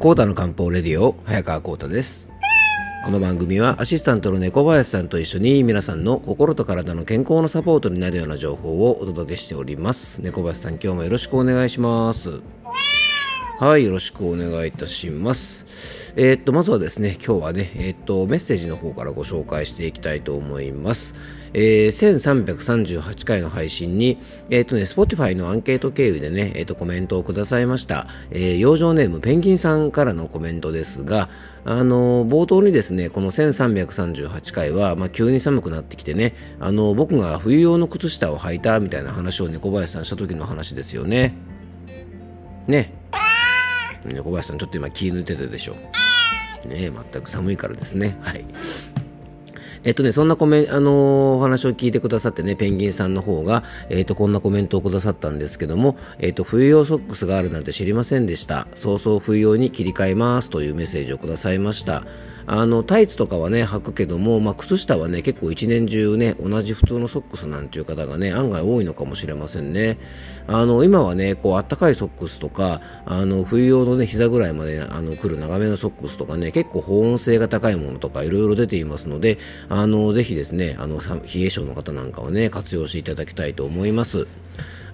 コータの漢方レディオ早川コータです。この番組はアシスタントの猫林さんと一緒に皆さんの心と体の健康のサポートになるような情報をお届けしております。猫林さん今日もよろしくお願いします。はいよろしくお願いいたします。えー、っとまずはですね今日はねえー、っとメッセージの方からご紹介していきたいと思います。えー、1338回の配信に、えっ、ー、とね、Spotify のアンケート経由でね、えっ、ー、と、コメントをくださいました。えー、養生ネームペンギンさんからのコメントですが、あの冒頭にですね、この1338回は、まあ、急に寒くなってきてね、あの僕が冬用の靴下を履いたみたいな話を猫林さんした時の話ですよね。ね。猫林さん、ちょっと今気抜いてたでしょ。ね全く寒いからですね。はい。えっとね、そんなコメあのー、お話を聞いてくださってね、ペンギンさんの方が、えっと、こんなコメントをくださったんですけども、えっと、冬用ソックスがあるなんて知りませんでした。早々冬用に切り替えますというメッセージをくださいました。あのタイツとかはね履くけども、まあ、靴下はね結構一年中ね同じ普通のソックスなんていう方がね案外多いのかもしれませんね。あの今はねこうあったかいソックスとかあの冬用のね膝ぐらいまであの来る長めのソックスとかね結構保温性が高いものとかいろいろ出ていますのであのぜひですねあの冷え性の方なんかはね活用していただきたいと思います。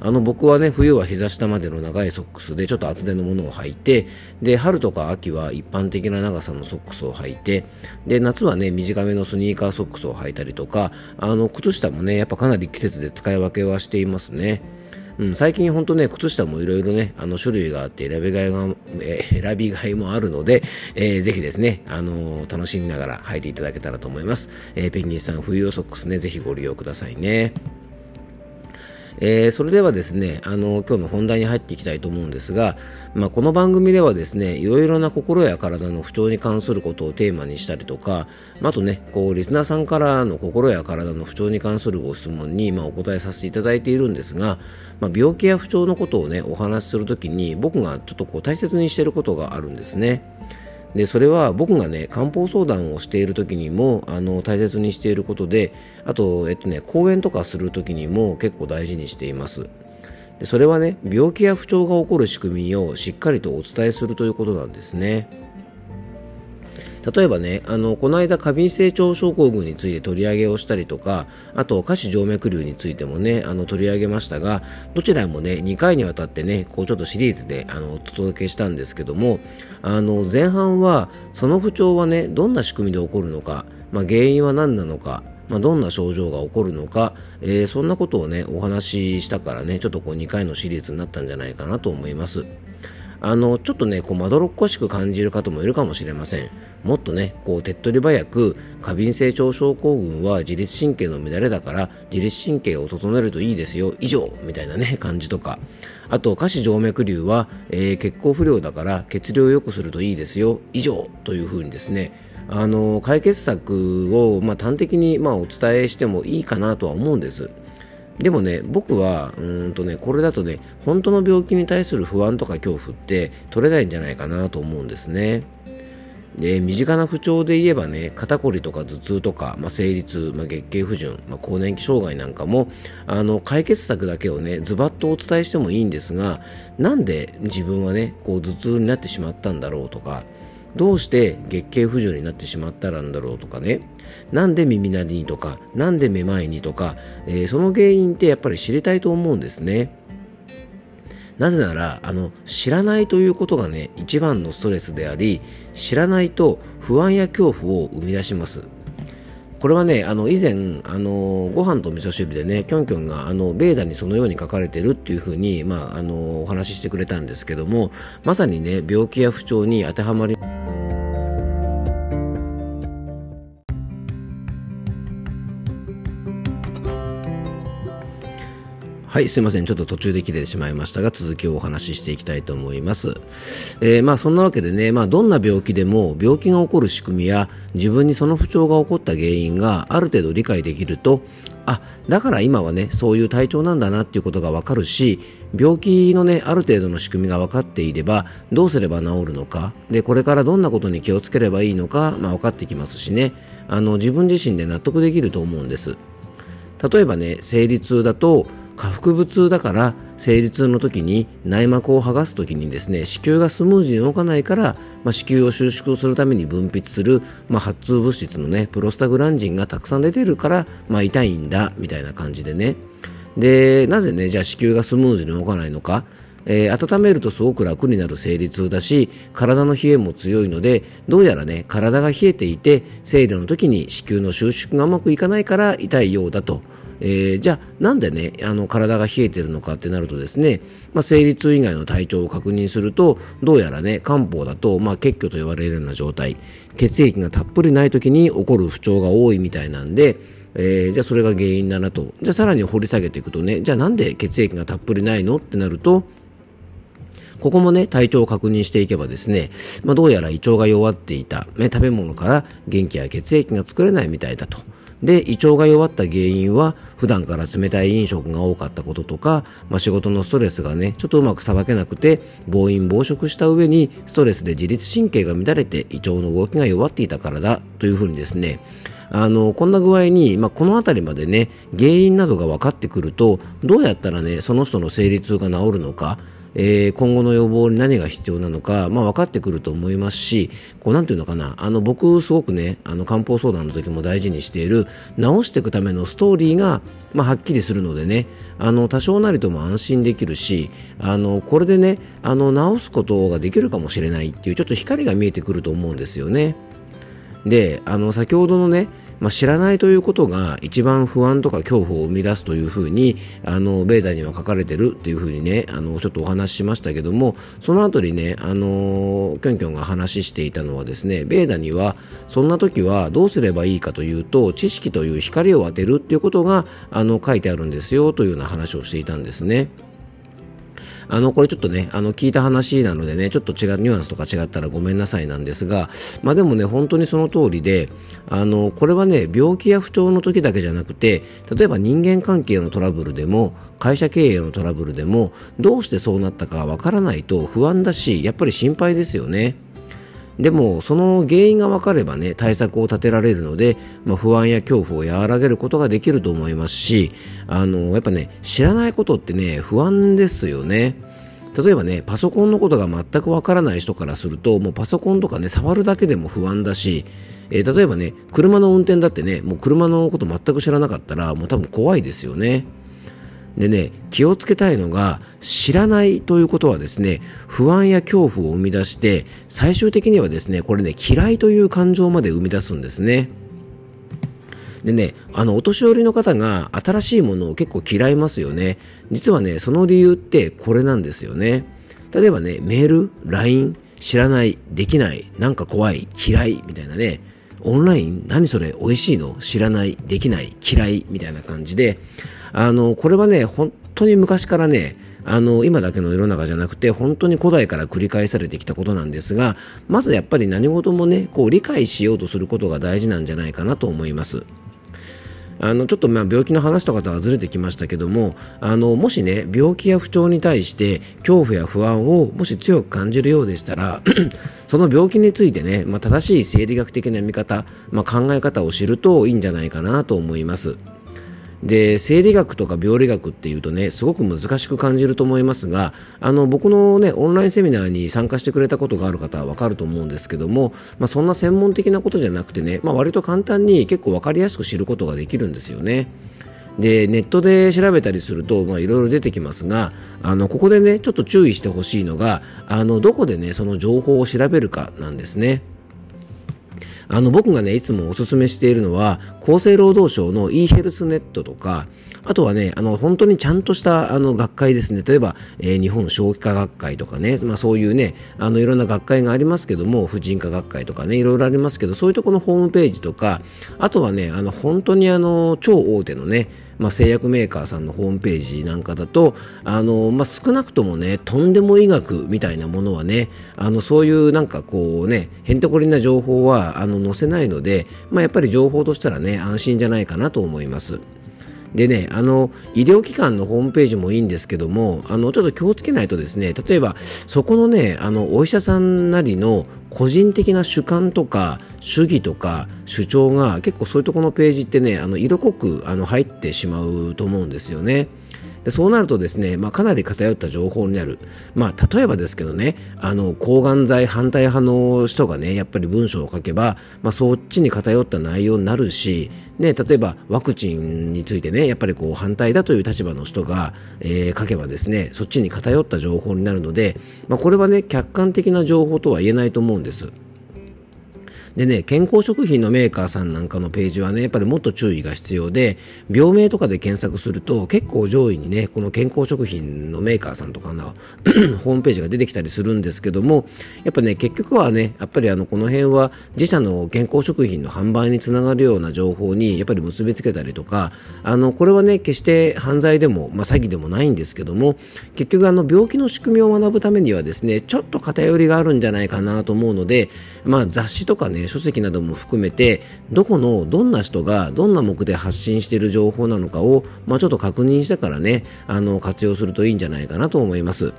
あの僕はね冬は膝下までの長いソックスでちょっと厚手のものを履いてで春とか秋は一般的な長さのソックスを履いてで夏はね短めのスニーカーソックスを履いたりとかあの靴下もねやっぱかなり季節で使い分けはしていますね。うん、最近本当ね、靴下もいろいろね、あの種類があって選びがいが、え、選びがいもあるので、えー、ぜひですね、あのー、楽しみながら履いていただけたらと思います。えー、ペンギンさん冬用ソックスね、ぜひご利用くださいね。えー、それではですね、あの、今日の本題に入っていきたいと思うんですが、まあ、この番組ではですね、いろいろな心や体の不調に関することをテーマにしたりとか、あとね、こう、リスナーさんからの心や体の不調に関するご質問に、まあ、お答えさせていただいているんですが、まあ、病気や不調のことをね、お話しするときに、僕がちょっとこう、大切にしていることがあるんですね。でそれは僕がね漢方相談をしている時にもあの大切にしていることであと、えっとね、講演とかする時にも結構大事にしています。でそれはね病気や不調が起こる仕組みをしっかりとお伝えするということなんですね。例えばね、あの、この間過敏性腸症候群について取り上げをしたりとか、あと下肢静脈瘤についてもね、あの、取り上げましたが、どちらもね、2回にわたってね、こうちょっとシリーズで、あの、お届けしたんですけども、あの、前半は、その不調はね、どんな仕組みで起こるのか、まあ、原因は何なのか、まあ、どんな症状が起こるのか、えー、そんなことをね、お話ししたからね、ちょっとこう2回のシリーズになったんじゃないかなと思います。あの、ちょっとね、こう、まどろっこしく感じる方もいるかもしれません。もっとね、こう、手っ取り早く、過敏性腸症候群は自律神経の乱れだから、自律神経を整えるといいですよ、以上みたいなね、感じとか。あと、下肢静脈瘤は、えー、血行不良だから、血流を良くするといいですよ、以上というふうにですね、あの、解決策を、まあ、端的に、まあ、お伝えしてもいいかなとは思うんです。でもね、僕は、うんとね、これだとね、本当の病気に対する不安とか恐怖って取れないんじゃないかなと思うんですね。で身近な不調で言えばね肩こりとか頭痛とか、まあ、生理痛、まあ、月経不順、まあ、更年期障害なんかもあの解決策だけをねズバッとお伝えしてもいいんですがなんで自分はねこう頭痛になってしまったんだろうとかどうして月経不順になってしまったらんだろうとかねなんで耳鳴りにとかなんでめまいにとか、えー、その原因ってやっぱり知りたいと思うんですね。なぜならあの知らないということがね一番のストレスであり知らないと不安や恐怖を生み出しますこれはねあの以前あのご飯と味噌汁でねきょんきょんがあのベーダにそのように書かれてるっていうふうに、まあ、あのお話ししてくれたんですけどもまさにね病気や不調に当てはまりますはい、すいません。ちょっと途中で切れてしまいましたが、続きをお話ししていきたいと思います。えー、まあそんなわけでね、まあどんな病気でも病気が起こる仕組みや自分にその不調が起こった原因がある程度理解できると、あ、だから今はね、そういう体調なんだなっていうことがわかるし、病気のね、ある程度の仕組みが分かっていれば、どうすれば治るのか、で、これからどんなことに気をつければいいのか、まあ分かってきますしね、あの、自分自身で納得できると思うんです。例えばね、生理痛だと、下腹部痛だから生理痛の時に内膜を剥がす時にですね子宮がスムーズに動かないから、まあ、子宮を収縮するために分泌する、まあ、発痛物質のねプロスタグランジンがたくさん出てるから、まあ、痛いんだみたいな感じでね。でなぜねじゃあ子宮がスムーズに動かないのか。えー、温めるとすごく楽になる生理痛だし体の冷えも強いのでどうやらね体が冷えていて生理の時に子宮の収縮がうまくいかないから痛いようだと。えー、じゃあなんでねあの体が冷えてるのかってなるとですね、まあ、生理痛以外の体調を確認するとどうやらね漢方だと、まあ、血虚と言われるような状態血液がたっぷりない時に起こる不調が多いみたいなんでえー、じゃあそれが原因だなと。じゃあさらに掘り下げていくとね、じゃあなんで血液がたっぷりないのってなると、ここもね、体調を確認していけばですね、まあ、どうやら胃腸が弱っていた、ね、食べ物から元気や血液が作れないみたいだと。で、胃腸が弱った原因は、普段から冷たい飲食が多かったこととか、まあ、仕事のストレスがね、ちょっとうまくさばけなくて、暴飲暴食した上に、ストレスで自律神経が乱れて、胃腸の動きが弱っていたからだ、というふうにですね、あの、こんな具合に、まあ、この辺りまでね、原因などが分かってくると、どうやったらね、その人の生理痛が治るのか、えー、今後の予防に何が必要なのか、まあ、分かってくると思いますし、こうなんていうのかな、あの僕すごくね、あの漢方相談の時も大事にしている、治していくためのストーリーが、まあ、はっきりするのでね、あの多少なりとも安心できるし、あのこれでね、あの治すことができるかもしれないっていう、ちょっと光が見えてくると思うんですよね。で、あの先ほどのね、まあ、知らないということが一番不安とか恐怖を生み出すというふうにあのベーダには書かれてるっていうふうにねあのちょっとお話ししましたけどもその後にねあのキョンキョンが話していたのはですねベーダにはそんな時はどうすればいいかというと知識という光を当てるっていうことがあの書いてあるんですよというような話をしていたんですね。あの、これちょっとね、あの、聞いた話なのでね、ちょっと違う、ニュアンスとか違ったらごめんなさいなんですが、まあでもね、本当にその通りで、あの、これはね、病気や不調の時だけじゃなくて、例えば人間関係のトラブルでも、会社経営のトラブルでも、どうしてそうなったかわからないと不安だし、やっぱり心配ですよね。でもその原因が分かればね対策を立てられるので、まあ、不安や恐怖を和らげることができると思いますしあのやっぱね知らないことってね不安ですよね。例えばね、パソコンのことが全くわからない人からすると、もうパソコンとかね、触るだけでも不安だし、えー、例えばね、車の運転だってね、もう車のこと全く知らなかったら、もう多分怖いですよね。でね、気をつけたいのが、知らないということはですね、不安や恐怖を生み出して、最終的にはですね、これね、嫌いという感情まで生み出すんですね。でね、あの、お年寄りの方が新しいものを結構嫌いますよね。実はね、その理由ってこれなんですよね。例えばね、メール、LINE、知らない、できない、なんか怖い、嫌い、みたいなね、オンライン何それ美味しいの？知らない、できない、嫌い、みたいな感じで、あの、これはね、本当に昔からね、あの、今だけの世の中じゃなくて、本当に古代から繰り返されてきたことなんですが、まずやっぱり何事もね、こう理解しようとすることが大事なんじゃないかなと思います。あのちょっとまあ病気の話とかとはずれてきましたけどもあのもしね病気や不調に対して恐怖や不安をもし強く感じるようでしたら その病気についてね、まあ、正しい生理学的な見方、まあ、考え方を知るといいんじゃないかなと思います。で生理学とか病理学っていうとねすごく難しく感じると思いますがあの僕のねオンラインセミナーに参加してくれたことがある方はわかると思うんですけども、まあ、そんな専門的なことじゃなくてね、まあ、割と簡単に結構わかりやすく知ることができるんですよね。でネットで調べたりするとまいろいろ出てきますがあのここでねちょっと注意してほしいのがあのどこでねその情報を調べるかなんですね。あの僕がねいつもおすすめしているのは厚生労働省の e ヘルスネットとかあとはね、あの、本当にちゃんとしたあの学会ですね。例えば、えー、日本小規科学会とかね、まあそういうね、あの、いろんな学会がありますけども、婦人科学会とかね、いろいろありますけど、そういうところのホームページとか、あとはね、あの、本当にあの、超大手のね、まあ、製薬メーカーさんのホームページなんかだと、あの、まあ、少なくともね、とんでも医学みたいなものはね、あの、そういうなんかこうね、へんてこりな情報は、あの、載せないので、まあ、やっぱり情報としたらね、安心じゃないかなと思います。でね、あの、医療機関のホームページもいいんですけども、あの、ちょっと気をつけないとですね、例えば、そこのね、あの、お医者さんなりの個人的な主観とか、主義とか、主張が結構そういうところのページってね、あの、色濃く、あの、入ってしまうと思うんですよね。でそうなるとですね、まあ、かなり偏った情報になる。まあ、例えばですけどね、あの、抗がん剤反対派の人がね、やっぱり文章を書けば、まあ、そっちに偏った内容になるし、ね、例えばワクチンについてね、やっぱりこう反対だという立場の人が、えー、書けばですね、そっちに偏った情報になるので、まあ、これはね、客観的な情報とは言えないと思うんです。でね、健康食品のメーカーさんなんかのページはね、やっぱりもっと注意が必要で、病名とかで検索すると結構上位にね、この健康食品のメーカーさんとかの ホームページが出てきたりするんですけども、やっぱね、結局はね、やっぱりあの、この辺は自社の健康食品の販売につながるような情報にやっぱり結びつけたりとか、あの、これはね、決して犯罪でも、まあ、詐欺でもないんですけども、結局あの、病気の仕組みを学ぶためにはですね、ちょっと偏りがあるんじゃないかなと思うので、まあ、雑誌とかね、書籍なども含めてどこのどんな人がどんな目で発信している情報なのかを、まあ、ちょっと確認してからねあの活用するといいんじゃないかなと思います。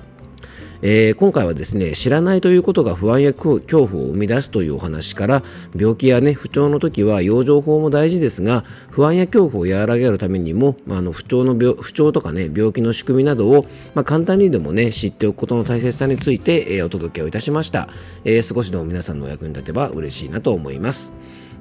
えー、今回はですね知らないということが不安や恐怖を生み出すというお話から病気や、ね、不調の時は養生法も大事ですが不安や恐怖を和らげるためにも、まあ、の不調の病不調とか、ね、病気の仕組みなどを、まあ、簡単にでも、ね、知っておくことの大切さについて、えー、お届けをいたしました、えー、少しでも皆さんのお役に立てば嬉しいなと思います。